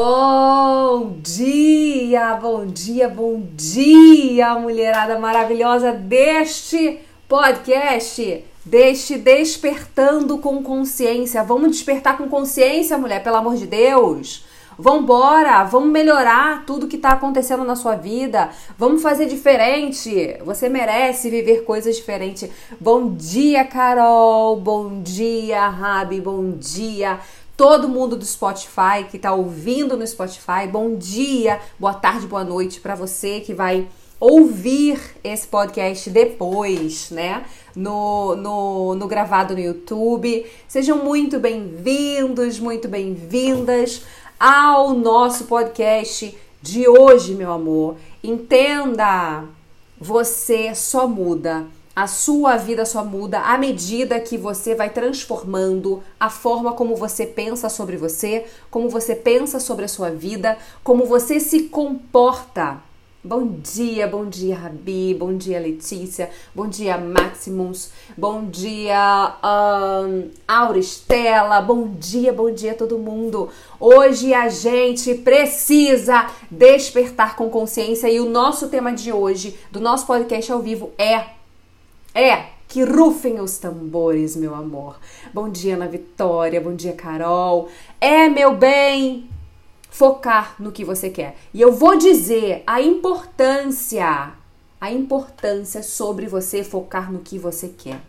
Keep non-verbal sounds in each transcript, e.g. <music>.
Bom dia, bom dia, bom dia, mulherada maravilhosa deste podcast, deste Despertando com Consciência. Vamos despertar com consciência, mulher, pelo amor de Deus. Vambora, vamos melhorar tudo que tá acontecendo na sua vida. Vamos fazer diferente. Você merece viver coisas diferentes. Bom dia, Carol. Bom dia, Rabi. Bom dia todo mundo do Spotify que está ouvindo no Spotify. Bom dia, boa tarde, boa noite para você que vai ouvir esse podcast depois, né? No, no, no gravado no YouTube. Sejam muito bem-vindos, muito bem-vindas ao nosso podcast de hoje, meu amor. Entenda, você só muda a sua vida só muda à medida que você vai transformando a forma como você pensa sobre você, como você pensa sobre a sua vida, como você se comporta. Bom dia, bom dia, Rabi, bom dia, Letícia, bom dia, Maximus, bom dia, um, Auristela, bom dia, bom dia todo mundo. Hoje a gente precisa despertar com consciência e o nosso tema de hoje, do nosso podcast ao vivo, é é, que rufem os tambores, meu amor. Bom dia, Ana Vitória. Bom dia, Carol. É, meu bem, focar no que você quer. E eu vou dizer a importância, a importância sobre você focar no que você quer.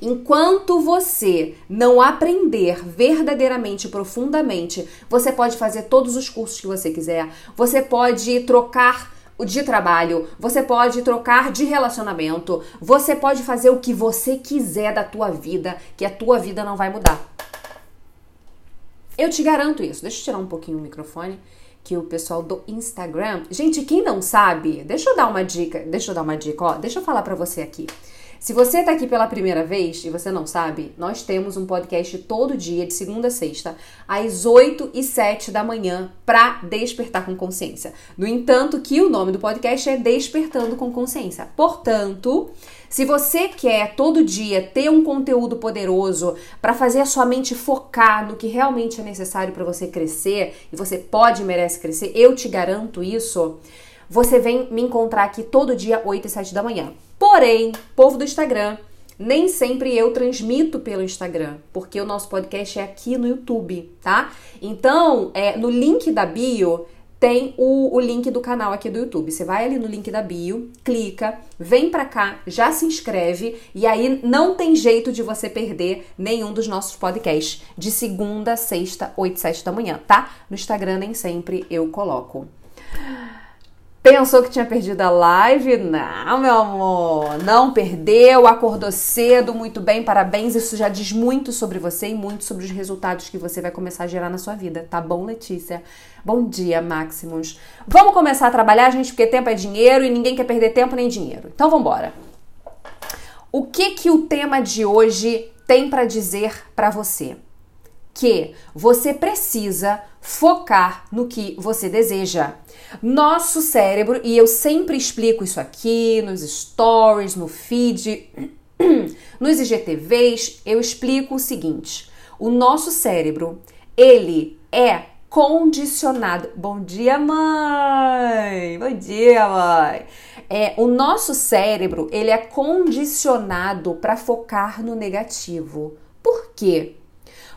Enquanto você não aprender verdadeiramente, profundamente, você pode fazer todos os cursos que você quiser, você pode trocar de trabalho, você pode trocar de relacionamento, você pode fazer o que você quiser da tua vida, que a tua vida não vai mudar. Eu te garanto isso. Deixa eu tirar um pouquinho o microfone que o pessoal do Instagram, gente, quem não sabe, deixa eu dar uma dica, deixa eu dar uma dica, ó, deixa eu falar para você aqui. Se você está aqui pela primeira vez e você não sabe, nós temos um podcast todo dia, de segunda a sexta, às 8 e 7 da manhã, para despertar com consciência. No entanto, que o nome do podcast é Despertando com Consciência. Portanto, se você quer todo dia ter um conteúdo poderoso para fazer a sua mente focar no que realmente é necessário para você crescer, e você pode e merece crescer, eu te garanto isso você vem me encontrar aqui todo dia, 8 e 7 da manhã. Porém, povo do Instagram, nem sempre eu transmito pelo Instagram, porque o nosso podcast é aqui no YouTube, tá? Então, é, no link da bio tem o, o, link do canal aqui do YouTube. Você vai ali no link da bio, clica, vem pra cá, já se inscreve e aí não tem jeito de você perder nenhum dos nossos podcasts de segunda, sexta, 8 e 7 da manhã, tá? No Instagram nem sempre eu coloco. Pensou que tinha perdido a live? Não, meu amor, não perdeu, acordou cedo, muito bem, parabéns. Isso já diz muito sobre você e muito sobre os resultados que você vai começar a gerar na sua vida, tá bom, Letícia? Bom dia, Maximus. Vamos começar a trabalhar, gente, porque tempo é dinheiro e ninguém quer perder tempo nem dinheiro. Então vamos embora. O que que o tema de hoje tem para dizer para você? Que você precisa focar no que você deseja. Nosso cérebro, e eu sempre explico isso aqui nos stories, no feed, <clears throat> nos IGTVs, eu explico o seguinte: o nosso cérebro, ele é condicionado. Bom dia, mãe. Bom dia, mãe. É, o nosso cérebro, ele é condicionado para focar no negativo. Por quê?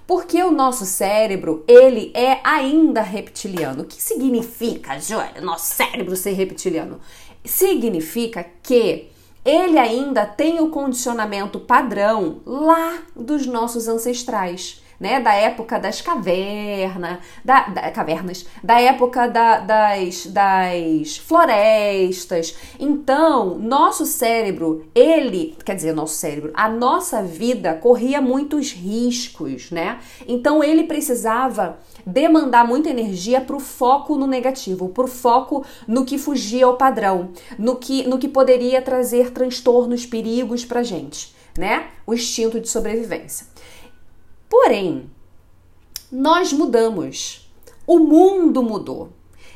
Porque o nosso cérebro, ele é ainda reptiliano. O que significa, Joel, nosso cérebro ser reptiliano? Significa que ele ainda tem o condicionamento padrão lá dos nossos ancestrais né, da época das cavernas, da, da, cavernas, da época da, das, das florestas. Então, nosso cérebro, ele, quer dizer, nosso cérebro, a nossa vida corria muitos riscos, né? Então, ele precisava demandar muita energia para o foco no negativo, para o foco no que fugia ao padrão, no que, no que poderia trazer transtornos, perigos para gente, né? O instinto de sobrevivência. Porém, nós mudamos. O mundo mudou.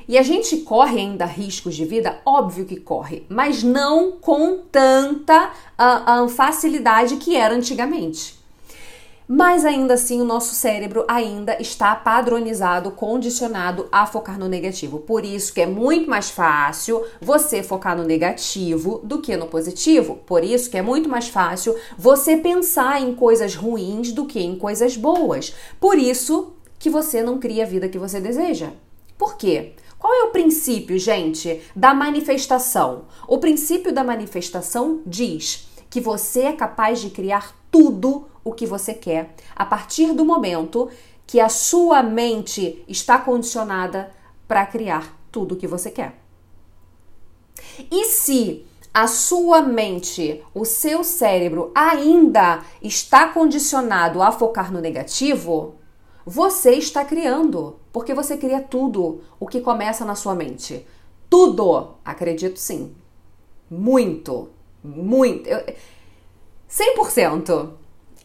E a gente corre ainda riscos de vida? Óbvio que corre, mas não com tanta uh, uh, facilidade que era antigamente. Mas ainda assim o nosso cérebro ainda está padronizado, condicionado a focar no negativo. Por isso que é muito mais fácil você focar no negativo do que no positivo. Por isso que é muito mais fácil você pensar em coisas ruins do que em coisas boas. Por isso que você não cria a vida que você deseja. Por quê? Qual é o princípio, gente, da manifestação? O princípio da manifestação diz que você é capaz de criar tudo o que você quer a partir do momento que a sua mente está condicionada para criar tudo o que você quer. E se a sua mente, o seu cérebro ainda está condicionado a focar no negativo, você está criando, porque você cria tudo o que começa na sua mente. Tudo, acredito sim. Muito, muito. Eu, 100%.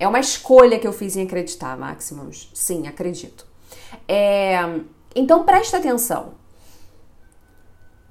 É uma escolha que eu fiz em acreditar, Maximus. Sim, acredito. É, então presta atenção.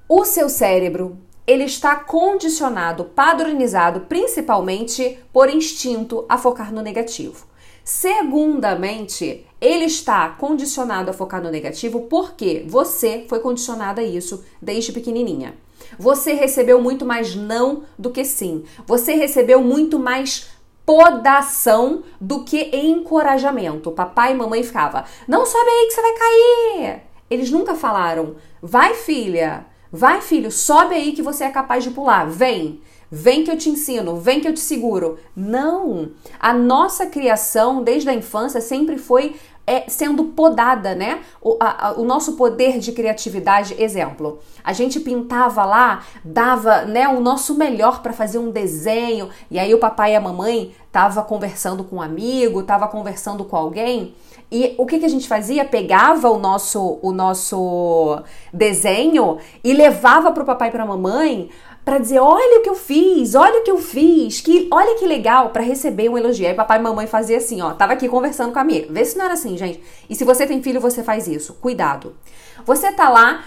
O seu cérebro ele está condicionado, padronizado, principalmente por instinto a focar no negativo. Segundamente, ele está condicionado a focar no negativo porque você foi condicionada a isso desde pequenininha. Você recebeu muito mais não do que sim. Você recebeu muito mais podação do que encorajamento. Papai e mamãe ficava: "Não sobe aí que você vai cair". Eles nunca falaram: "Vai, filha, vai, filho, sobe aí que você é capaz de pular. Vem". Vem que eu te ensino, vem que eu te seguro. Não! A nossa criação desde a infância sempre foi é, sendo podada, né? O, a, a, o nosso poder de criatividade, exemplo, a gente pintava lá, dava né, o nosso melhor para fazer um desenho, e aí o papai e a mamãe tava conversando com um amigo, tava conversando com alguém, e o que, que a gente fazia? Pegava o nosso, o nosso desenho e levava para o papai e para a mamãe para dizer, olha o que eu fiz, olha o que eu fiz, que olha que legal para receber um elogio. Aí papai e mamãe fazia assim, ó, tava aqui conversando com a amiga. Vê se não era assim, gente. E se você tem filho, você faz isso. Cuidado. Você tá lá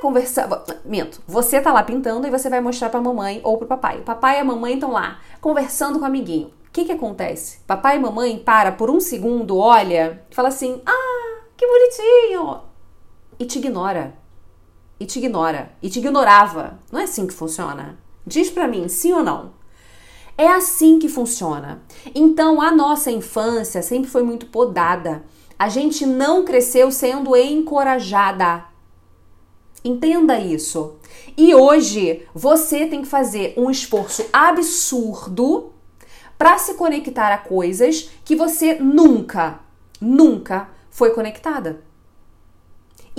conversando, minto, você tá lá pintando e você vai mostrar para mamãe ou pro papai. O papai e a mamãe estão lá conversando com o amiguinho. O que que acontece? Papai e mamãe para por um segundo, olha, fala assim: "Ah, que bonitinho!" e te ignora e te ignora e te ignorava. Não é assim que funciona? Diz para mim, sim ou não? É assim que funciona. Então, a nossa infância sempre foi muito podada. A gente não cresceu sendo encorajada. Entenda isso. E hoje você tem que fazer um esforço absurdo para se conectar a coisas que você nunca, nunca foi conectada.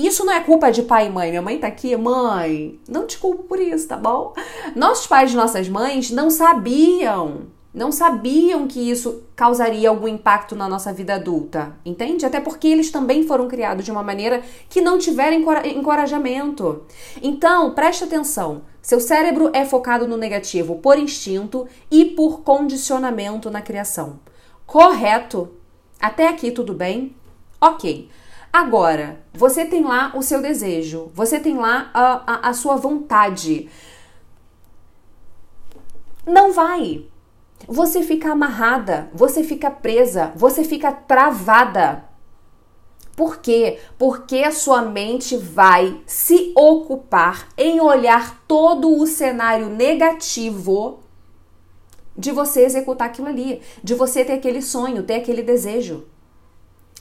Isso não é culpa de pai e mãe. Minha mãe tá aqui, mãe, não te culpo por isso, tá bom? Nossos pais e nossas mães não sabiam, não sabiam que isso causaria algum impacto na nossa vida adulta, entende? Até porque eles também foram criados de uma maneira que não tiveram encorajamento. Então, preste atenção. Seu cérebro é focado no negativo por instinto e por condicionamento na criação. Correto? Até aqui tudo bem? Ok. Agora, você tem lá o seu desejo, você tem lá a, a, a sua vontade. Não vai. Você fica amarrada, você fica presa, você fica travada. Por quê? Porque a sua mente vai se ocupar em olhar todo o cenário negativo de você executar aquilo ali, de você ter aquele sonho, ter aquele desejo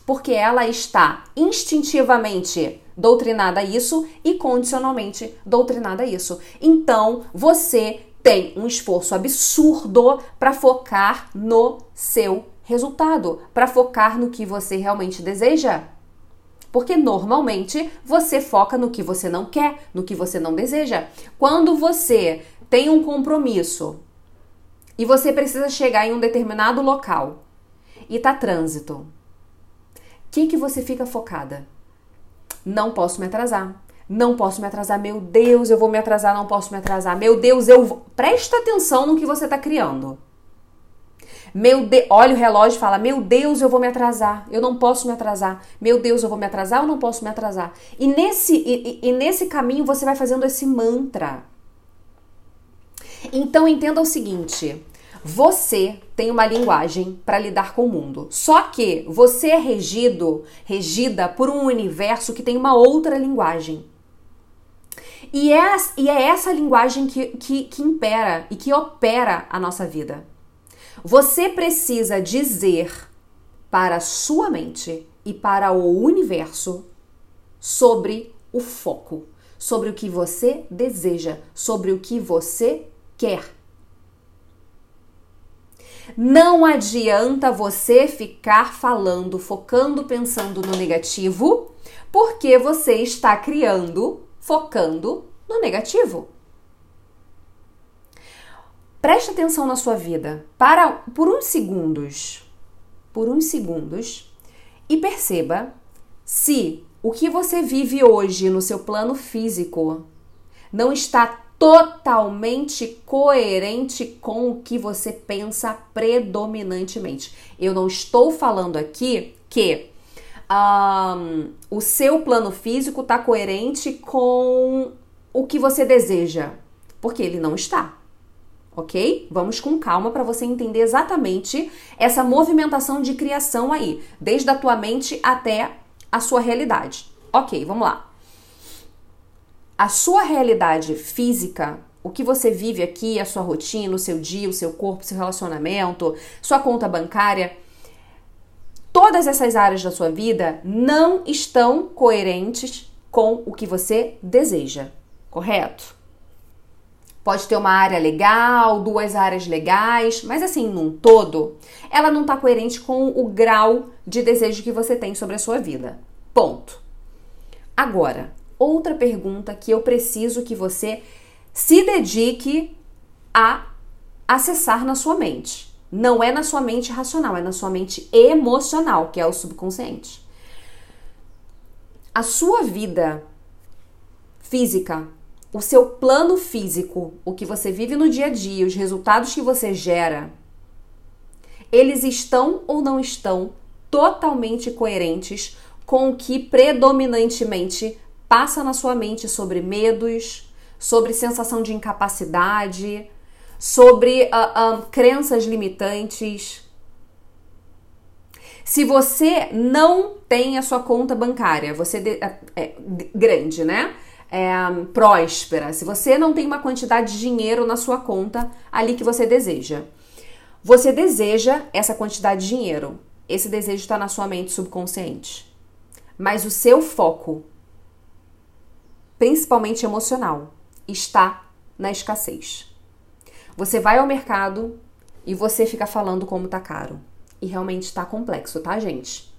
porque ela está instintivamente doutrinada a isso e condicionalmente doutrinada a isso. Então, você tem um esforço absurdo para focar no seu resultado, para focar no que você realmente deseja. Porque normalmente você foca no que você não quer, no que você não deseja. Quando você tem um compromisso e você precisa chegar em um determinado local e tá trânsito, que, que você fica focada? Não posso me atrasar. Não posso me atrasar. Meu Deus, eu vou me atrasar, não posso me atrasar. Meu Deus, eu vou. Presta atenção no que você está criando. Meu de... Olha o relógio e fala: Meu Deus, eu vou me atrasar. Eu não posso me atrasar. Meu Deus, eu vou me atrasar ou não posso me atrasar. E nesse, e, e nesse caminho você vai fazendo esse mantra. Então entenda o seguinte: Você tem uma linguagem para lidar com o mundo. Só que você é regido, regida por um universo que tem uma outra linguagem. E é, e é essa linguagem que, que, que impera e que opera a nossa vida. Você precisa dizer para sua mente e para o universo sobre o foco, sobre o que você deseja, sobre o que você quer. Não adianta você ficar falando, focando, pensando no negativo, porque você está criando focando no negativo. Preste atenção na sua vida. Para por uns segundos, por uns segundos e perceba se o que você vive hoje no seu plano físico não está totalmente coerente com o que você pensa predominantemente. Eu não estou falando aqui que um, o seu plano físico está coerente com o que você deseja, porque ele não está. Ok? Vamos com calma para você entender exatamente essa movimentação de criação aí, desde a tua mente até a sua realidade. Ok, vamos lá. A sua realidade física, o que você vive aqui, a sua rotina, o seu dia, o seu corpo, seu relacionamento, sua conta bancária, todas essas áreas da sua vida não estão coerentes com o que você deseja, correto? Pode ter uma área legal, duas áreas legais, mas assim, num todo, ela não está coerente com o grau de desejo que você tem sobre a sua vida. Ponto. Agora, outra pergunta que eu preciso que você se dedique a acessar na sua mente não é na sua mente racional, é na sua mente emocional, que é o subconsciente. A sua vida física, o seu plano físico, o que você vive no dia a dia, os resultados que você gera, eles estão ou não estão totalmente coerentes com o que predominantemente passa na sua mente sobre medos, sobre sensação de incapacidade, sobre uh, um, crenças limitantes. Se você não tem a sua conta bancária, você de, é, é, grande, né? É, próspera, se você não tem uma quantidade de dinheiro na sua conta ali que você deseja, você deseja essa quantidade de dinheiro. Esse desejo está na sua mente subconsciente. Mas o seu foco, principalmente emocional, está na escassez. Você vai ao mercado e você fica falando como tá caro. E realmente tá complexo, tá, gente?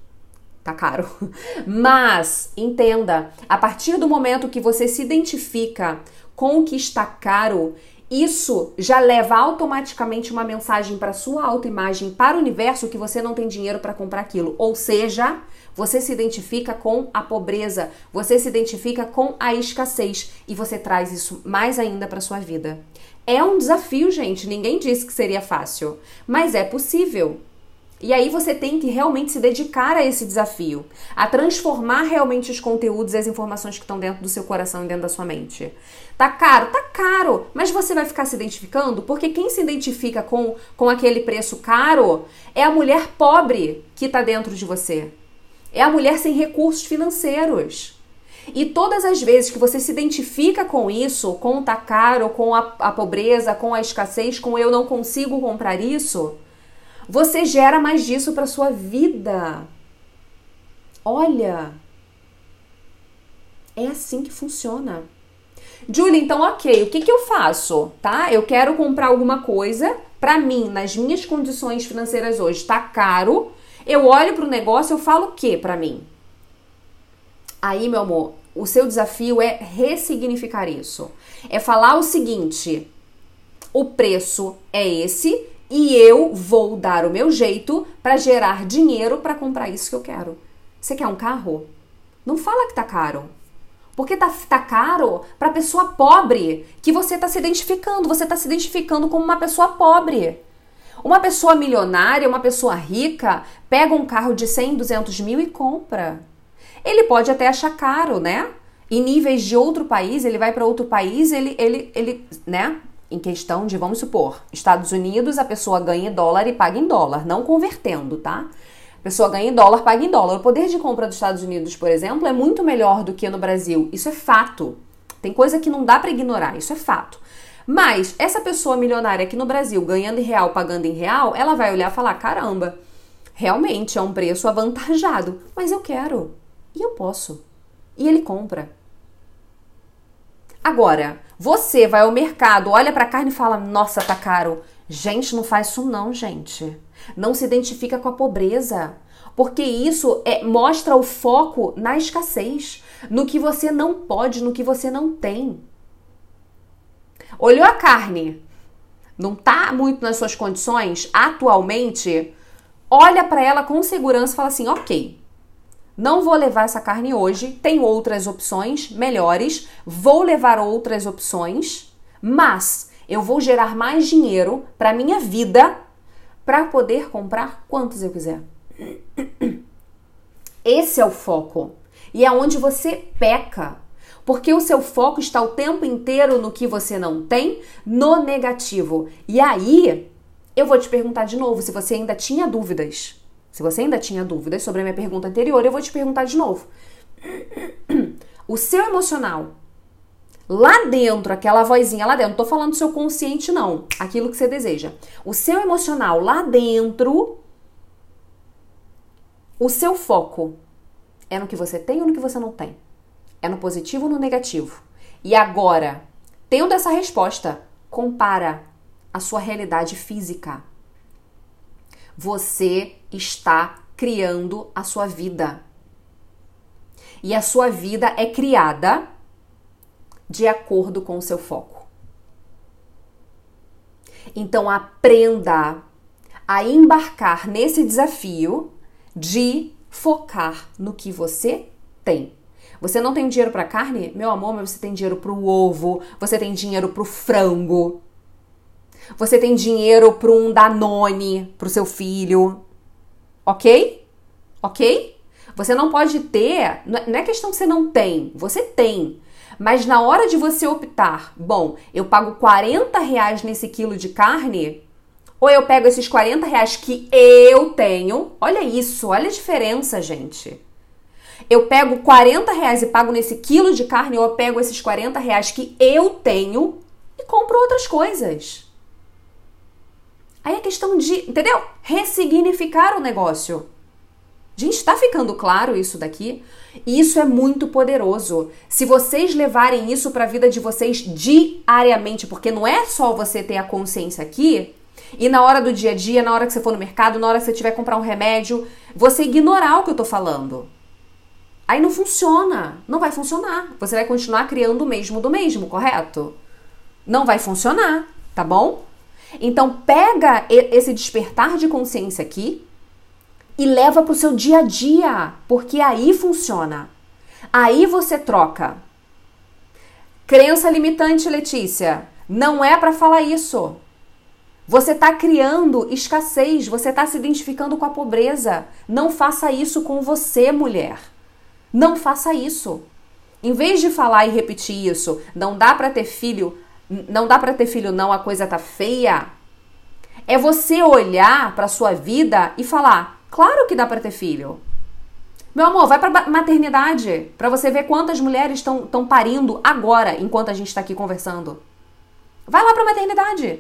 Tá caro. <laughs> Mas entenda, a partir do momento que você se identifica com o que está caro, isso já leva automaticamente uma mensagem para sua autoimagem, para o universo que você não tem dinheiro para comprar aquilo. Ou seja, você se identifica com a pobreza, você se identifica com a escassez e você traz isso mais ainda para sua vida. É um desafio, gente. Ninguém disse que seria fácil, mas é possível. E aí você tem que realmente se dedicar a esse desafio, a transformar realmente os conteúdos e as informações que estão dentro do seu coração e dentro da sua mente. Tá caro? Tá caro, mas você vai ficar se identificando porque quem se identifica com, com aquele preço caro é a mulher pobre que está dentro de você. É a mulher sem recursos financeiros. E todas as vezes que você se identifica com isso, com o tá caro, com a, a pobreza, com a escassez, com eu não consigo comprar isso, você gera mais disso para sua vida. Olha, é assim que funciona. Julie, então ok, o que, que eu faço? Tá? Eu quero comprar alguma coisa para mim, nas minhas condições financeiras hoje, tá caro. Eu olho para o negócio, eu falo o que para mim? Aí, meu amor, o seu desafio é ressignificar isso. É falar o seguinte: o preço é esse e eu vou dar o meu jeito para gerar dinheiro para comprar isso que eu quero. Você quer um carro? Não fala que tá caro. Porque tá, tá caro para pessoa pobre que você tá se identificando. Você tá se identificando como uma pessoa pobre. Uma pessoa milionária, uma pessoa rica, pega um carro de 100, 200 mil e compra. Ele pode até achar caro, né? Em níveis de outro país, ele vai para outro país, ele, ele, ele, né? Em questão de, vamos supor, Estados Unidos, a pessoa ganha em dólar e paga em dólar, não convertendo, tá? A pessoa ganha em dólar, paga em dólar. O poder de compra dos Estados Unidos, por exemplo, é muito melhor do que no Brasil. Isso é fato. Tem coisa que não dá para ignorar, isso é fato. Mas essa pessoa milionária aqui no Brasil, ganhando em real, pagando em real, ela vai olhar e falar: caramba, realmente é um preço avantajado, mas eu quero e eu posso. E ele compra. Agora, você vai ao mercado, olha para a carne e fala: "Nossa, tá caro". Gente, não faz isso não, gente. Não se identifica com a pobreza, porque isso é, mostra o foco na escassez, no que você não pode, no que você não tem. Olhou a carne, não tá muito nas suas condições atualmente, olha para ela com segurança e fala assim: "OK, não vou levar essa carne hoje, tem outras opções melhores, vou levar outras opções, mas eu vou gerar mais dinheiro para minha vida para poder comprar quantos eu quiser. <clears throat> Esse é o foco. E é onde você peca. Porque o seu foco está o tempo inteiro no que você não tem, no negativo. E aí, eu vou te perguntar de novo se você ainda tinha dúvidas. Se você ainda tinha dúvidas sobre a minha pergunta anterior, eu vou te perguntar de novo. O seu emocional, lá dentro, aquela vozinha lá dentro, não tô falando do seu consciente, não, aquilo que você deseja. O seu emocional lá dentro, o seu foco é no que você tem ou no que você não tem? É no positivo ou no negativo? E agora, tendo essa resposta, compara a sua realidade física você está criando a sua vida. E a sua vida é criada de acordo com o seu foco. Então aprenda a embarcar nesse desafio de focar no que você tem. Você não tem dinheiro para carne? Meu amor, mas você tem dinheiro para o ovo, você tem dinheiro para o frango, você tem dinheiro para um Danone para o seu filho. Ok? Ok? Você não pode ter. Não é questão que você não tem. Você tem. Mas na hora de você optar, bom, eu pago 40 reais nesse quilo de carne, ou eu pego esses 40 reais que eu tenho. Olha isso, olha a diferença, gente. Eu pego 40 reais e pago nesse quilo de carne, ou eu pego esses 40 reais que eu tenho e compro outras coisas. Aí é questão de, entendeu? Ressignificar o negócio. Gente, está ficando claro isso daqui? Isso é muito poderoso. Se vocês levarem isso para a vida de vocês diariamente, porque não é só você ter a consciência aqui e na hora do dia a dia, na hora que você for no mercado, na hora que você tiver comprar um remédio, você ignorar o que eu tô falando. Aí não funciona, não vai funcionar. Você vai continuar criando o mesmo do mesmo, correto? Não vai funcionar, tá bom? Então pega esse despertar de consciência aqui e leva para o seu dia a dia, porque aí funciona. Aí você troca. Crença limitante, Letícia, não é para falar isso. Você está criando escassez, você está se identificando com a pobreza. Não faça isso com você, mulher. Não faça isso. Em vez de falar e repetir isso, não dá para ter filho não dá para ter filho não, a coisa tá feia. É você olhar para sua vida e falar: "Claro que dá para ter filho". Meu amor, vai para maternidade para você ver quantas mulheres estão parindo agora enquanto a gente está aqui conversando. Vai lá para maternidade.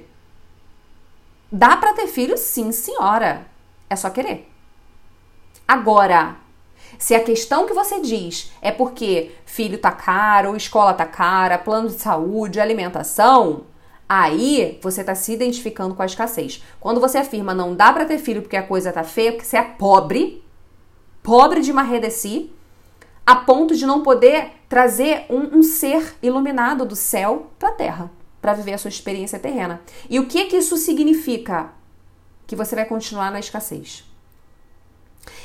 Dá para ter filho, sim, senhora. É só querer. Agora, se a questão que você diz é porque filho tá caro, escola tá cara, plano de saúde, alimentação, aí você tá se identificando com a escassez. Quando você afirma não dá para ter filho porque a coisa tá feia, porque você é pobre, pobre de marredeci, a ponto de não poder trazer um, um ser iluminado do céu para terra para viver a sua experiência terrena. E o que que isso significa? Que você vai continuar na escassez.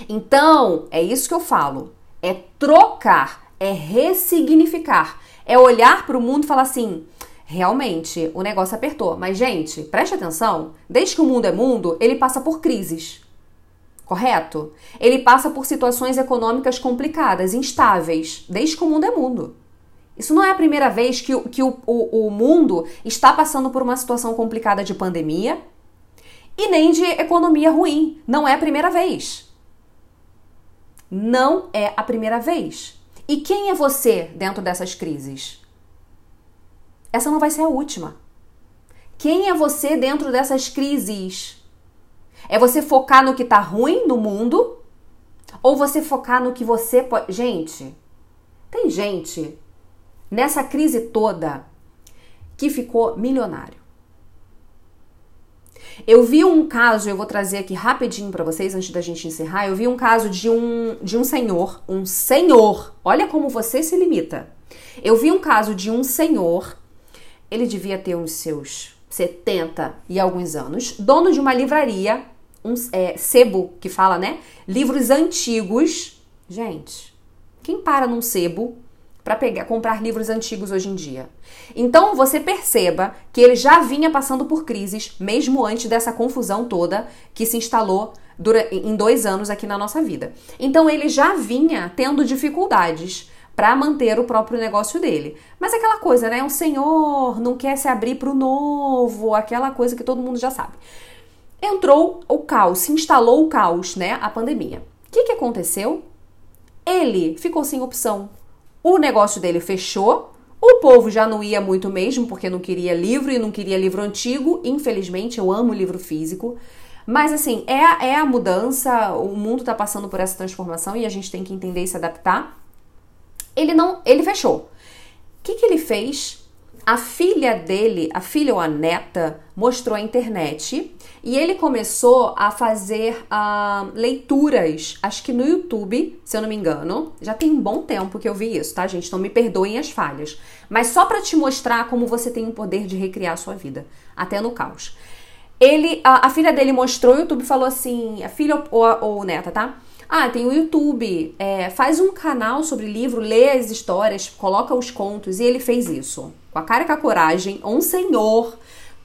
Então, é isso que eu falo. É trocar, é ressignificar, é olhar para o mundo e falar assim: realmente, o negócio apertou. Mas, gente, preste atenção: desde que o mundo é mundo, ele passa por crises. Correto? Ele passa por situações econômicas complicadas, instáveis, desde que o mundo é mundo. Isso não é a primeira vez que, que o, o, o mundo está passando por uma situação complicada de pandemia e nem de economia ruim. Não é a primeira vez. Não é a primeira vez. E quem é você dentro dessas crises? Essa não vai ser a última. Quem é você dentro dessas crises? É você focar no que tá ruim no mundo ou você focar no que você pode. Gente, tem gente nessa crise toda que ficou milionário. Eu vi um caso, eu vou trazer aqui rapidinho para vocês antes da gente encerrar. Eu vi um caso de um de um senhor, um senhor. Olha como você se limita. Eu vi um caso de um senhor, ele devia ter uns seus 70 e alguns anos, dono de uma livraria, um é, sebo que fala, né? Livros antigos. Gente, quem para num sebo para pegar, comprar livros antigos hoje em dia. Então você perceba que ele já vinha passando por crises, mesmo antes dessa confusão toda que se instalou em dois anos aqui na nossa vida. Então ele já vinha tendo dificuldades para manter o próprio negócio dele. Mas aquela coisa, né? O senhor não quer se abrir para o novo, aquela coisa que todo mundo já sabe. Entrou o caos, se instalou o caos, né? A pandemia. O que, que aconteceu? Ele ficou sem opção o negócio dele fechou. O povo já não ia muito mesmo, porque não queria livro e não queria livro antigo. Infelizmente, eu amo livro físico. Mas assim, é é a mudança, o mundo está passando por essa transformação e a gente tem que entender e se adaptar. Ele não, ele fechou. O que, que ele fez? A filha dele, a filha ou a neta, mostrou a internet e ele começou a fazer uh, leituras, acho que no YouTube, se eu não me engano. Já tem um bom tempo que eu vi isso, tá, gente? Então me perdoem as falhas. Mas só para te mostrar como você tem o poder de recriar a sua vida, até no caos. Ele, a, a filha dele mostrou o YouTube e falou assim: a filha ou, ou, ou neta, tá? Ah, tem o YouTube, é, faz um canal sobre livro, lê as histórias, coloca os contos. E ele fez isso. Com a cara e com a coragem, um senhor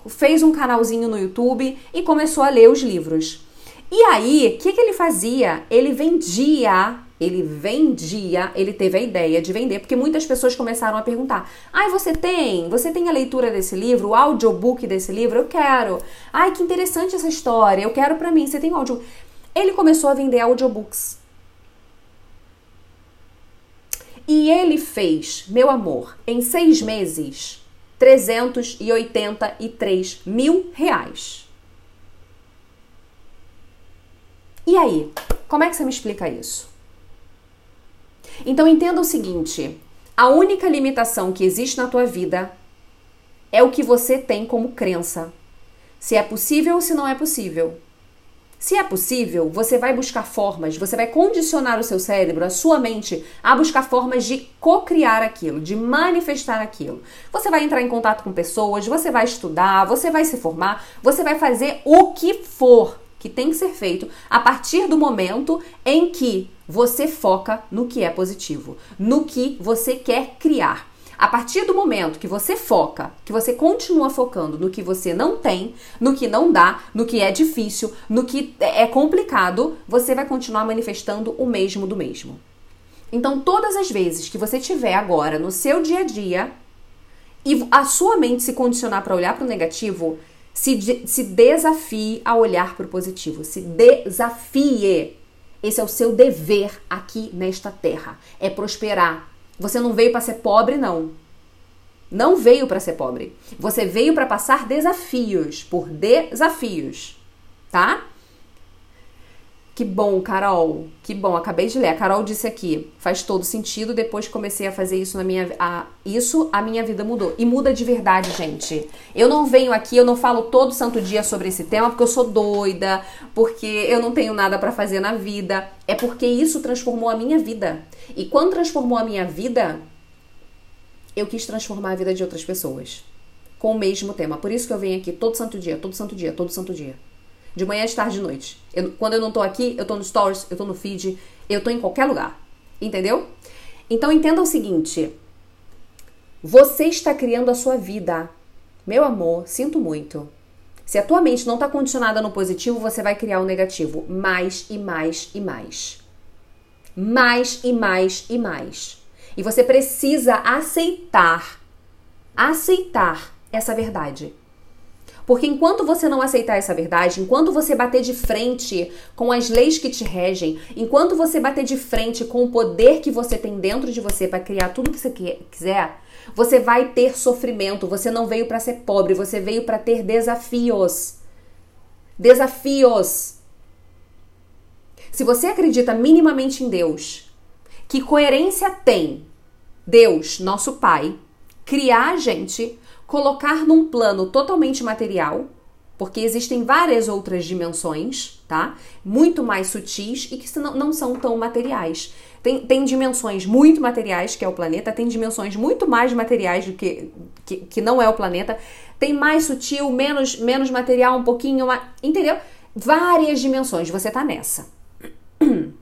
fez um canalzinho no YouTube e começou a ler os livros. E aí, o que, que ele fazia? Ele vendia, ele vendia, ele teve a ideia de vender, porque muitas pessoas começaram a perguntar: ai, você tem? Você tem a leitura desse livro, o audiobook desse livro? Eu quero. Ai, que interessante essa história, eu quero para mim. Você tem o áudio? Ele começou a vender audiobooks. E ele fez, meu amor, em seis meses, 383 mil reais. E aí, como é que você me explica isso? Então entenda o seguinte: a única limitação que existe na tua vida é o que você tem como crença. Se é possível ou se não é possível. Se é possível, você vai buscar formas, você vai condicionar o seu cérebro, a sua mente, a buscar formas de co-criar aquilo, de manifestar aquilo. Você vai entrar em contato com pessoas, você vai estudar, você vai se formar, você vai fazer o que for que tem que ser feito a partir do momento em que você foca no que é positivo, no que você quer criar. A partir do momento que você foca, que você continua focando no que você não tem, no que não dá, no que é difícil, no que é complicado, você vai continuar manifestando o mesmo do mesmo. Então, todas as vezes que você tiver agora no seu dia a dia e a sua mente se condicionar para olhar para o negativo, se, se desafie a olhar para o positivo. Se desafie. Esse é o seu dever aqui nesta terra. É prosperar, você não veio para ser pobre, não. Não veio para ser pobre. Você veio para passar desafios, por desafios, tá? Que bom, Carol. Que bom, acabei de ler. A Carol disse aqui, faz todo sentido. Depois que comecei a fazer isso na minha a, isso, a minha vida mudou. E muda de verdade, gente. Eu não venho aqui, eu não falo todo santo dia sobre esse tema porque eu sou doida, porque eu não tenho nada para fazer na vida. É porque isso transformou a minha vida. E quando transformou a minha vida, eu quis transformar a vida de outras pessoas com o mesmo tema. Por isso que eu venho aqui todo santo dia, todo santo dia, todo santo dia. De manhã, de tarde, de noite. Eu, quando eu não tô aqui, eu tô no stories, eu tô no feed, eu tô em qualquer lugar. Entendeu? Então entenda o seguinte: você está criando a sua vida. Meu amor, sinto muito. Se a tua mente não está condicionada no positivo, você vai criar o negativo mais e mais e mais. Mais e mais e mais. E você precisa aceitar, aceitar essa verdade. Porque enquanto você não aceitar essa verdade, enquanto você bater de frente com as leis que te regem, enquanto você bater de frente com o poder que você tem dentro de você para criar tudo que você quiser, você vai ter sofrimento. Você não veio para ser pobre, você veio para ter desafios. Desafios. Se você acredita minimamente em Deus, que coerência tem Deus, nosso Pai, criar a gente colocar num plano totalmente material, porque existem várias outras dimensões, tá? Muito mais sutis e que não, são tão materiais. Tem, tem dimensões muito materiais, que é o planeta, tem dimensões muito mais materiais do que, que, que não é o planeta, tem mais sutil, menos, menos material, um pouquinho, mais, entendeu? Várias dimensões, você tá nessa. <clears throat>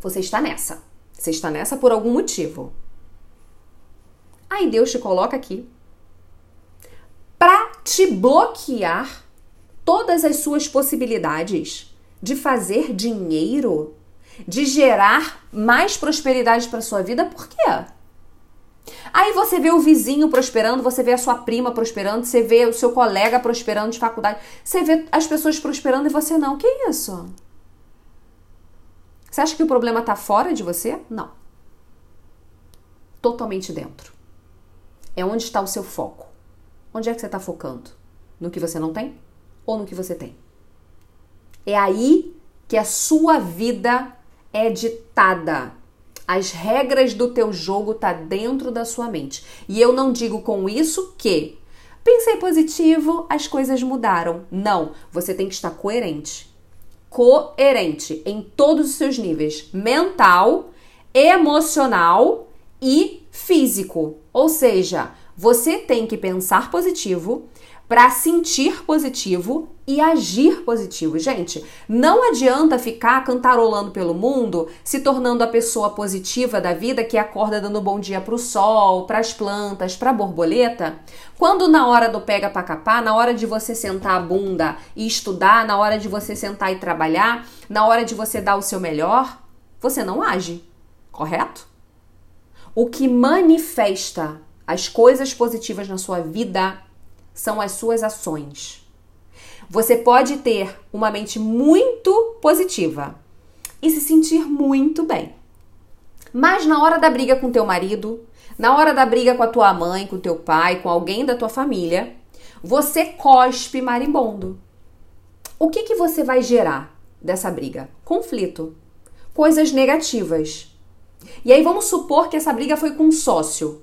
Você está nessa. Você está nessa por algum motivo. Aí Deus te coloca aqui para te bloquear todas as suas possibilidades de fazer dinheiro, de gerar mais prosperidade para sua vida, por quê? Aí você vê o vizinho prosperando, você vê a sua prima prosperando, você vê o seu colega prosperando de faculdade, você vê as pessoas prosperando e você não. Que isso? Você acha que o problema está fora de você? Não. Totalmente dentro. É onde está o seu foco. Onde é que você está focando? No que você não tem ou no que você tem? É aí que a sua vida é ditada. As regras do teu jogo tá dentro da sua mente. E eu não digo com isso que pensei positivo, as coisas mudaram. Não, você tem que estar coerente. Coerente em todos os seus níveis: mental, emocional e físico. Ou seja, você tem que pensar positivo para sentir positivo e agir positivo. Gente, não adianta ficar cantarolando pelo mundo, se tornando a pessoa positiva da vida que acorda dando bom dia para o sol, para as plantas, para a borboleta, quando na hora do pega para capar, na hora de você sentar a bunda e estudar, na hora de você sentar e trabalhar, na hora de você dar o seu melhor, você não age, correto? O que manifesta as coisas positivas na sua vida são as suas ações. Você pode ter uma mente muito positiva e se sentir muito bem. Mas na hora da briga com teu marido, na hora da briga com a tua mãe, com teu pai, com alguém da tua família, você cospe marimbondo. O que que você vai gerar dessa briga? Conflito, coisas negativas. E aí vamos supor que essa briga foi com um sócio.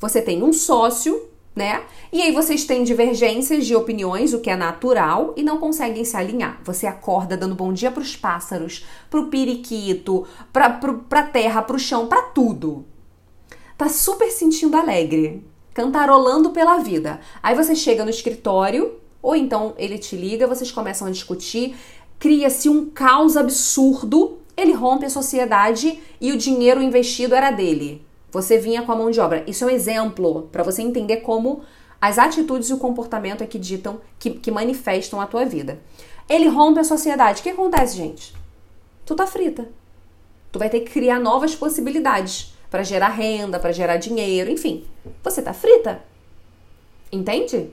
Você tem um sócio, né? E aí vocês têm divergências de opiniões, o que é natural, e não conseguem se alinhar. Você acorda dando bom dia para os pássaros, para o periquito, para a terra, para o chão, para tudo. Tá super sentindo alegre, cantarolando pela vida. Aí você chega no escritório, ou então ele te liga, vocês começam a discutir, cria-se um caos absurdo, ele rompe a sociedade e o dinheiro investido era dele. Você vinha com a mão de obra. Isso é um exemplo para você entender como as atitudes e o comportamento é que ditam, que, que manifestam a tua vida. Ele rompe a sociedade. O que acontece, gente? Tu tá frita. Tu vai ter que criar novas possibilidades para gerar renda, para gerar dinheiro, enfim. Você tá frita. Entende?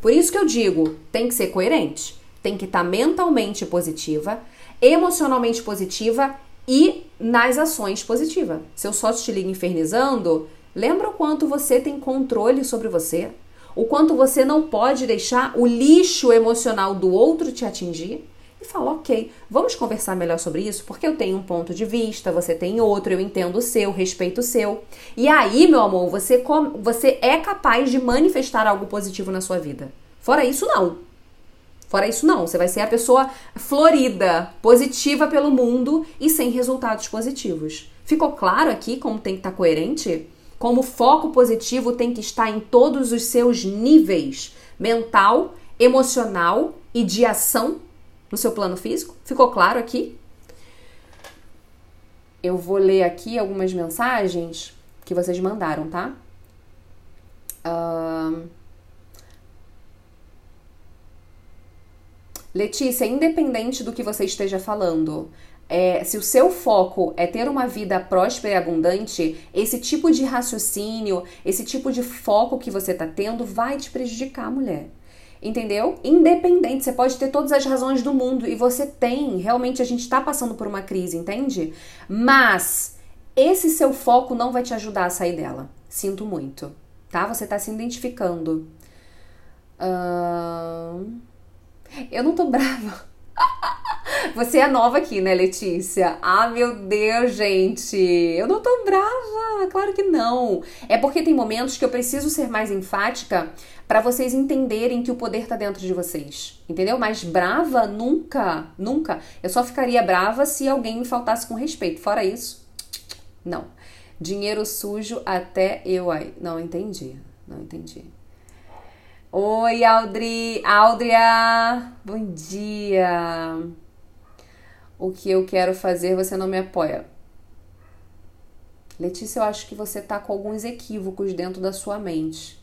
Por isso que eu digo, tem que ser coerente, tem que estar tá mentalmente positiva, emocionalmente positiva e nas ações positivas. Seu sócio te liga infernizando, lembra o quanto você tem controle sobre você, o quanto você não pode deixar o lixo emocional do outro te atingir e fala, ok, vamos conversar melhor sobre isso, porque eu tenho um ponto de vista, você tem outro, eu entendo o seu, respeito o seu. E aí, meu amor, você, você é capaz de manifestar algo positivo na sua vida. Fora isso, não. Fora isso, não. Você vai ser a pessoa florida, positiva pelo mundo e sem resultados positivos. Ficou claro aqui como tem que estar tá coerente? Como o foco positivo tem que estar em todos os seus níveis mental, emocional e de ação no seu plano físico? Ficou claro aqui? Eu vou ler aqui algumas mensagens que vocês mandaram, tá? Uh... Letícia, independente do que você esteja falando, é, se o seu foco é ter uma vida próspera e abundante, esse tipo de raciocínio, esse tipo de foco que você tá tendo vai te prejudicar, mulher. Entendeu? Independente, você pode ter todas as razões do mundo e você tem, realmente a gente tá passando por uma crise, entende? Mas esse seu foco não vai te ajudar a sair dela. Sinto muito, tá? Você tá se identificando. Uh... Eu não tô brava. <laughs> Você é nova aqui, né, Letícia? Ah, meu Deus, gente. Eu não tô brava. Claro que não. É porque tem momentos que eu preciso ser mais enfática para vocês entenderem que o poder tá dentro de vocês. Entendeu? Mas brava nunca, nunca. Eu só ficaria brava se alguém me faltasse com respeito. Fora isso, não. Dinheiro sujo até eu aí. Não entendi. Não entendi. Oi, Aldri, Aldria. Bom dia o que eu quero fazer, você não me apoia. Letícia, eu acho que você tá com alguns equívocos dentro da sua mente.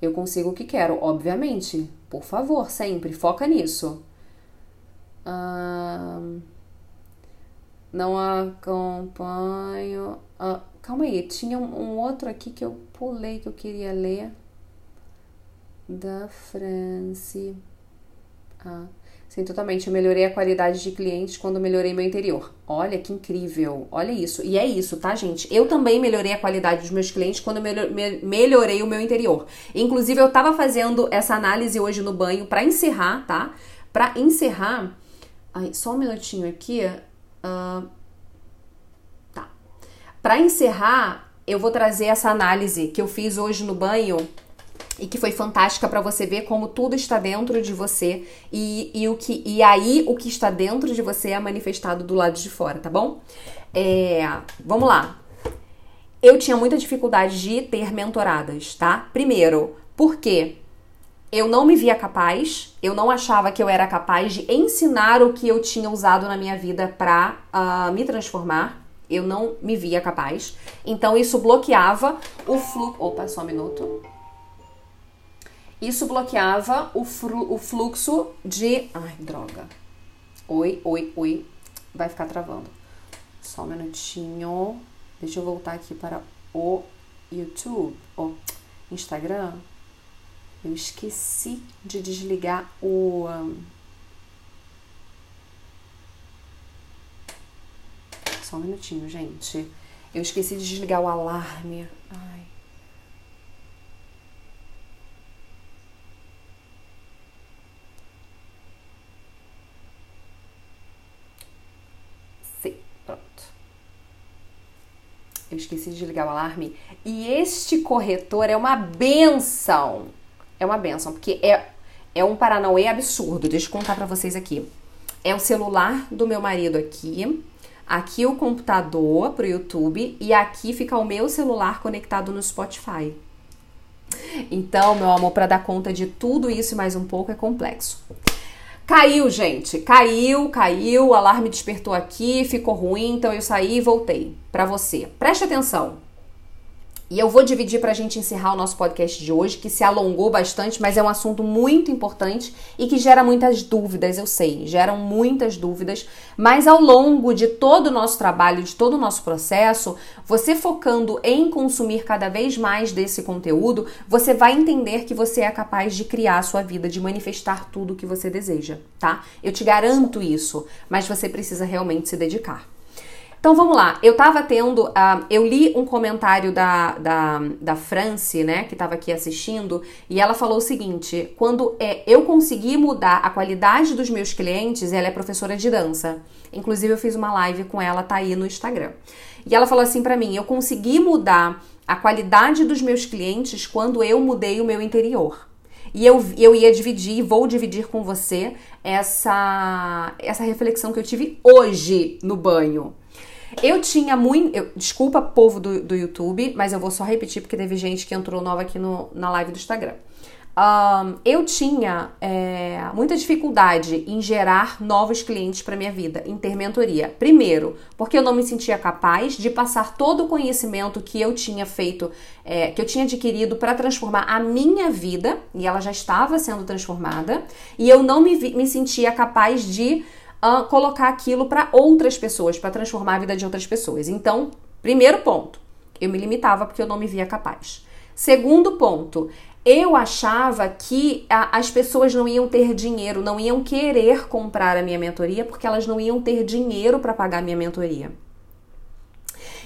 Eu consigo o que quero, obviamente. Por favor, sempre, foca nisso. Não acompanho. Ah, calma aí, tinha um outro aqui que eu pulei que eu queria ler. Da France. Ah. Sim, totalmente. Eu melhorei a qualidade de clientes quando melhorei meu interior. Olha que incrível. Olha isso. E é isso, tá, gente? Eu também melhorei a qualidade dos meus clientes quando melhorei o meu interior. Inclusive, eu tava fazendo essa análise hoje no banho para encerrar, tá? Para encerrar. Ai, só um minutinho aqui. Uh, tá. Para encerrar, eu vou trazer essa análise que eu fiz hoje no banho e que foi fantástica para você ver como tudo está dentro de você e, e, o que, e aí o que está dentro de você é manifestado do lado de fora, tá bom? É, vamos lá. Eu tinha muita dificuldade de ter mentoradas, tá? Primeiro, porque eu não me via capaz, eu não achava que eu era capaz de ensinar o que eu tinha usado na minha vida para uh, me transformar. Eu não me via capaz. Então isso bloqueava o fluxo. Opa, só um minuto. Isso bloqueava o, o fluxo de. Ai, droga. Oi, oi, oi. Vai ficar travando. Só um minutinho. Deixa eu voltar aqui para o YouTube. O Instagram. Eu esqueci de desligar o. Um... Só um minutinho, gente. Eu esqueci de desligar o alarme. Ai. Eu esqueci de ligar o alarme. E este corretor é uma benção. É uma benção, porque é, é um paranauê absurdo. Deixa eu contar para vocês aqui. É o celular do meu marido aqui, aqui o computador pro YouTube e aqui fica o meu celular conectado no Spotify. Então, meu amor, para dar conta de tudo isso e mais um pouco é complexo. Caiu, gente. Caiu, caiu, o alarme despertou aqui, ficou ruim, então eu saí e voltei para você. Preste atenção. E eu vou dividir para a gente encerrar o nosso podcast de hoje, que se alongou bastante, mas é um assunto muito importante e que gera muitas dúvidas, eu sei, geram muitas dúvidas. Mas ao longo de todo o nosso trabalho, de todo o nosso processo, você focando em consumir cada vez mais desse conteúdo, você vai entender que você é capaz de criar a sua vida, de manifestar tudo o que você deseja, tá? Eu te garanto isso, mas você precisa realmente se dedicar. Então vamos lá, eu tava tendo, uh, eu li um comentário da, da, da France, né, que tava aqui assistindo, e ela falou o seguinte: quando é, eu consegui mudar a qualidade dos meus clientes, ela é professora de dança. Inclusive, eu fiz uma live com ela, tá aí no Instagram. E ela falou assim para mim: eu consegui mudar a qualidade dos meus clientes quando eu mudei o meu interior. E eu, eu ia dividir, vou dividir com você essa, essa reflexão que eu tive hoje no banho. Eu tinha muito. Eu, desculpa, povo do, do YouTube, mas eu vou só repetir porque teve gente que entrou nova aqui no, na live do Instagram. um, eu tinha é, muita dificuldade em gerar novos clientes para minha vida, em ter mentoria. Primeiro, porque eu não me sentia capaz de passar todo o conhecimento que eu tinha feito, é, que eu tinha adquirido para transformar a minha vida, e ela já estava sendo transformada, e eu não me, me sentia capaz de uh, colocar aquilo para outras pessoas, para transformar a vida de outras pessoas. Então, primeiro ponto, eu me limitava porque eu não me via capaz. Segundo ponto, eu achava que a, as pessoas não iam ter dinheiro, não iam querer comprar a minha mentoria porque elas não iam ter dinheiro para pagar a minha mentoria.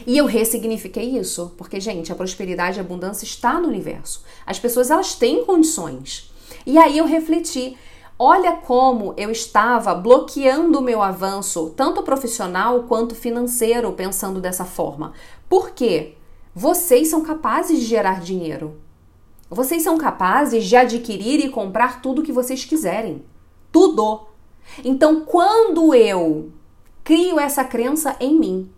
E eu ressignifiquei isso, porque gente, a prosperidade e a abundância está no universo. As pessoas elas têm condições. E aí eu refleti, olha como eu estava bloqueando o meu avanço, tanto profissional quanto financeiro, pensando dessa forma. Por quê? Vocês são capazes de gerar dinheiro. Vocês são capazes de adquirir e comprar tudo que vocês quiserem. Tudo. Então, quando eu crio essa crença em mim,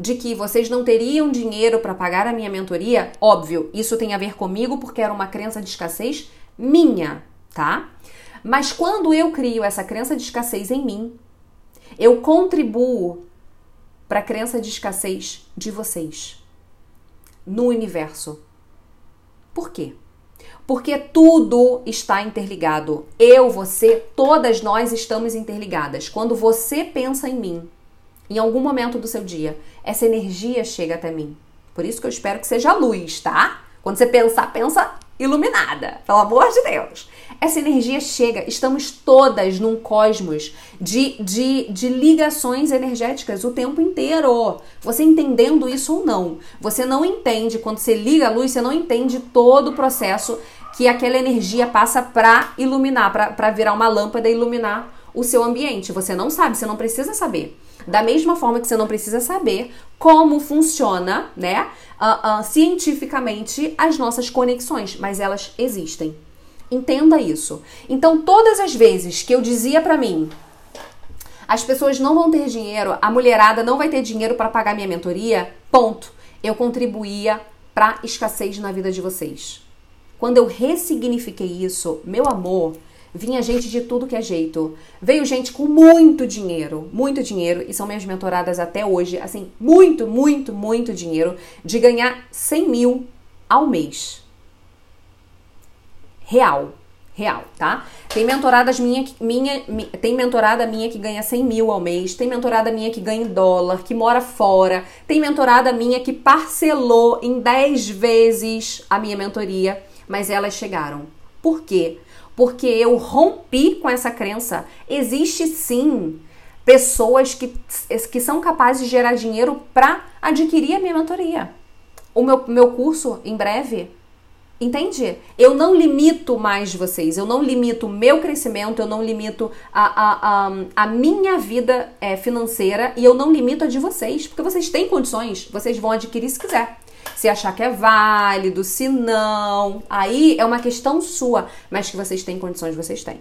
de que vocês não teriam dinheiro para pagar a minha mentoria, óbvio, isso tem a ver comigo porque era uma crença de escassez minha, tá? Mas quando eu crio essa crença de escassez em mim, eu contribuo para a crença de escassez de vocês no universo. Por quê? Porque tudo está interligado. Eu, você, todas nós estamos interligadas. Quando você pensa em mim, em algum momento do seu dia, essa energia chega até mim. Por isso que eu espero que seja luz, tá? Quando você pensar, pensa iluminada, pelo amor de Deus. Essa energia chega, estamos todas num cosmos de, de, de ligações energéticas o tempo inteiro. Você entendendo isso ou não. Você não entende, quando você liga a luz, você não entende todo o processo que aquela energia passa para iluminar, para virar uma lâmpada e iluminar o seu ambiente. Você não sabe, você não precisa saber. Da mesma forma que você não precisa saber como funciona, né, uh, uh, cientificamente as nossas conexões, mas elas existem. Entenda isso. Então, todas as vezes que eu dizia para mim, as pessoas não vão ter dinheiro, a mulherada não vai ter dinheiro para pagar minha mentoria, ponto. Eu contribuía para escassez na vida de vocês. Quando eu ressignifiquei isso, meu amor, vinha gente de tudo que é jeito. Veio gente com muito dinheiro, muito dinheiro, e são minhas mentoradas até hoje, assim, muito, muito, muito dinheiro, de ganhar 100 mil ao mês. Real. Real, tá? Tem mentoradas minha, minha, tem mentorada minha que ganha 100 mil ao mês, tem mentorada minha que ganha em dólar, que mora fora, tem mentorada minha que parcelou em 10 vezes a minha mentoria mas elas chegaram. Por quê? Porque eu rompi com essa crença. Existe sim pessoas que, que são capazes de gerar dinheiro para adquirir a minha mentoria. O meu, meu curso, em breve, Entende? Eu não limito mais vocês, eu não limito o meu crescimento, eu não limito a, a, a, a minha vida é, financeira e eu não limito a de vocês, porque vocês têm condições, vocês vão adquirir se quiser se achar que é válido, se não. Aí é uma questão sua, mas que vocês têm condições, vocês têm.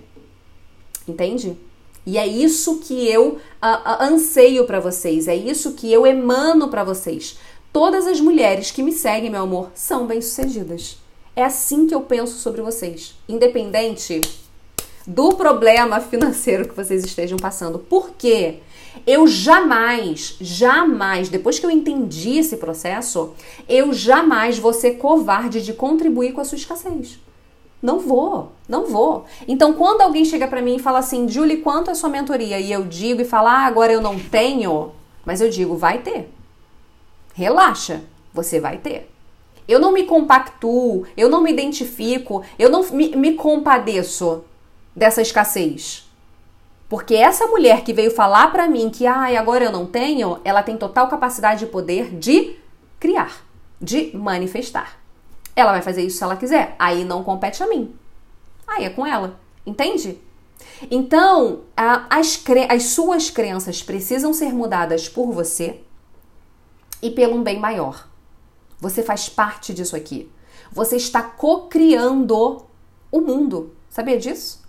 Entende? E é isso que eu uh, uh, anseio para vocês, é isso que eu emano para vocês. Todas as mulheres que me seguem, meu amor, são bem-sucedidas. É assim que eu penso sobre vocês, independente do problema financeiro que vocês estejam passando. Por quê? Eu jamais, jamais, depois que eu entendi esse processo, eu jamais vou ser covarde de contribuir com a sua escassez. Não vou, não vou. Então, quando alguém chega para mim e fala assim, Julie, quanto é sua mentoria? E eu digo e falo, ah, agora eu não tenho, mas eu digo, vai ter. Relaxa, você vai ter. Eu não me compactuo, eu não me identifico, eu não me, me compadeço dessa escassez. Porque essa mulher que veio falar para mim que, ah, agora eu não tenho, ela tem total capacidade e poder de criar, de manifestar. Ela vai fazer isso se ela quiser. Aí não compete a mim. Aí é com ela. Entende? Então, as, as suas crenças precisam ser mudadas por você e pelo um bem maior. Você faz parte disso aqui. Você está co-criando o mundo. Sabia disso?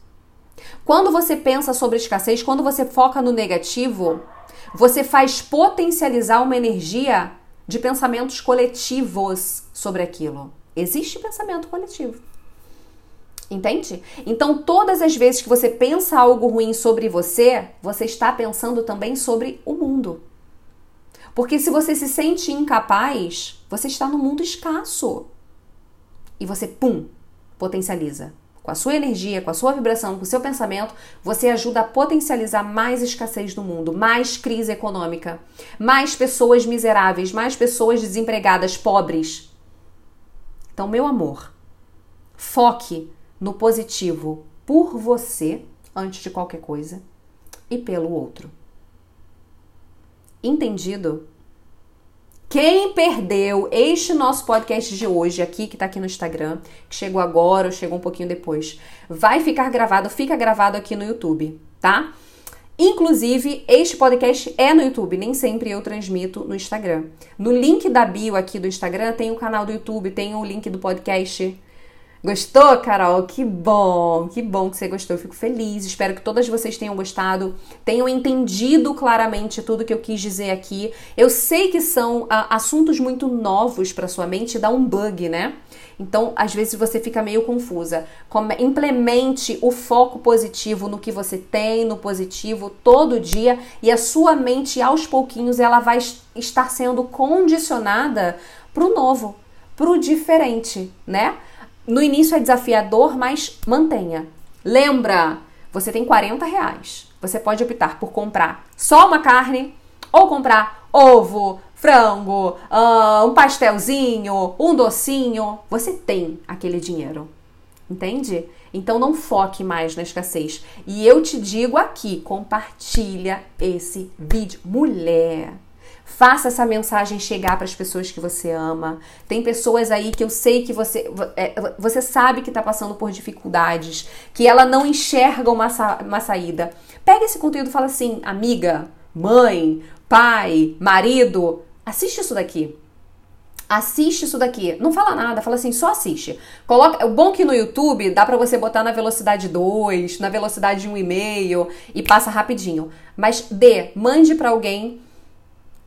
Quando você pensa sobre escassez, quando você foca no negativo, você faz potencializar uma energia de pensamentos coletivos sobre aquilo. Existe pensamento coletivo. Entende? Então, todas as vezes que você pensa algo ruim sobre você, você está pensando também sobre o mundo. Porque se você se sente incapaz, você está no mundo escasso. E você, pum, potencializa. Com a sua energia, com a sua vibração, com o seu pensamento, você ajuda a potencializar mais escassez no mundo, mais crise econômica, mais pessoas miseráveis, mais pessoas desempregadas, pobres. Então, meu amor, foque no positivo por você antes de qualquer coisa e pelo outro. Entendido? Quem perdeu este nosso podcast de hoje aqui, que tá aqui no Instagram, que chegou agora ou chegou um pouquinho depois, vai ficar gravado, fica gravado aqui no YouTube, tá? Inclusive, este podcast é no YouTube, nem sempre eu transmito no Instagram. No link da bio aqui do Instagram tem o canal do YouTube, tem o link do podcast Gostou, Carol? Que bom, que bom que você gostou. Eu fico feliz. Espero que todas vocês tenham gostado, tenham entendido claramente tudo que eu quis dizer aqui. Eu sei que são ah, assuntos muito novos para sua mente, dá um bug, né? Então, às vezes você fica meio confusa. Implemente o foco positivo no que você tem, no positivo, todo dia, e a sua mente, aos pouquinhos, ela vai estar sendo condicionada para o novo, para o diferente, né? No início é desafiador, mas mantenha. Lembra, você tem 40 reais. Você pode optar por comprar só uma carne ou comprar ovo, frango, uh, um pastelzinho, um docinho. Você tem aquele dinheiro. Entende? Então não foque mais na escassez. E eu te digo aqui, compartilha esse vídeo. Mulher, Faça essa mensagem chegar para as pessoas que você ama. Tem pessoas aí que eu sei que você é, você sabe que está passando por dificuldades, que ela não enxerga uma, sa uma saída. Pega esse conteúdo e fala assim, amiga, mãe, pai, marido, assiste isso daqui. Assiste isso daqui. Não fala nada, fala assim, só assiste. Coloca, o bom que no YouTube dá para você botar na velocidade 2, na velocidade 1,5 e passa rapidinho. Mas dê, mande para alguém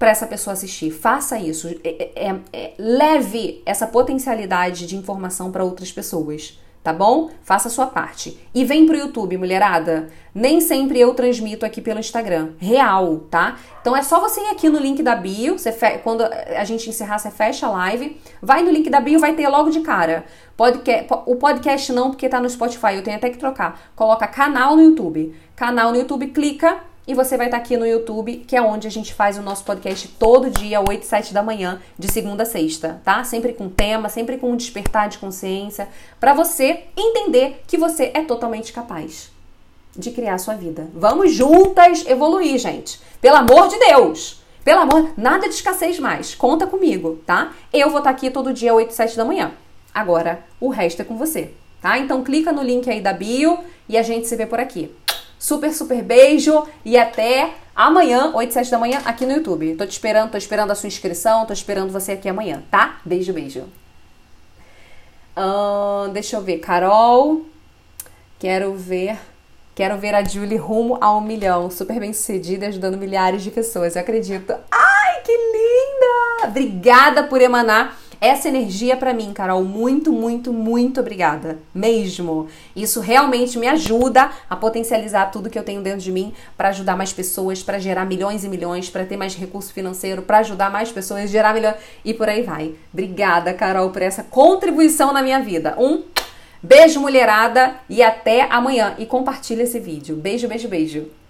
para essa pessoa assistir. Faça isso. É, é, é, é leve essa potencialidade de informação para outras pessoas. Tá bom? Faça a sua parte. E vem pro YouTube, mulherada. Nem sempre eu transmito aqui pelo Instagram. Real, tá? Então é só você ir aqui no link da bio. Você fe... Quando a gente encerrar, você fecha a live. Vai no link da bio, vai ter logo de cara. Podcast... O podcast não, porque tá no Spotify. Eu tenho até que trocar. Coloca canal no YouTube. Canal no YouTube, clica e você vai estar aqui no YouTube, que é onde a gente faz o nosso podcast todo dia, 8 e 7 da manhã, de segunda a sexta, tá? Sempre com tema, sempre com um despertar de consciência, para você entender que você é totalmente capaz de criar sua vida. Vamos juntas evoluir, gente. Pelo amor de Deus! Pelo amor, nada de escassez mais. Conta comigo, tá? Eu vou estar aqui todo dia, 8 e 7 da manhã. Agora, o resto é com você, tá? Então clica no link aí da bio e a gente se vê por aqui. Super, super beijo e até amanhã, 8 7 da manhã, aqui no YouTube. Tô te esperando, tô esperando a sua inscrição, tô esperando você aqui amanhã, tá? Beijo, beijo. Uh, deixa eu ver, Carol. Quero ver. Quero ver a Julie rumo a um milhão. Super bem sucedida, ajudando milhares de pessoas. Eu acredito. Ai, que linda! Obrigada por emanar essa energia para mim, Carol. Muito, muito, muito obrigada. Mesmo. Isso realmente me ajuda a potencializar tudo que eu tenho dentro de mim para ajudar mais pessoas, para gerar milhões e milhões, para ter mais recurso financeiro, para ajudar mais pessoas, gerar milhões e por aí vai. Obrigada, Carol, por essa contribuição na minha vida. Um beijo, mulherada, e até amanhã. E compartilha esse vídeo. Beijo, beijo, beijo.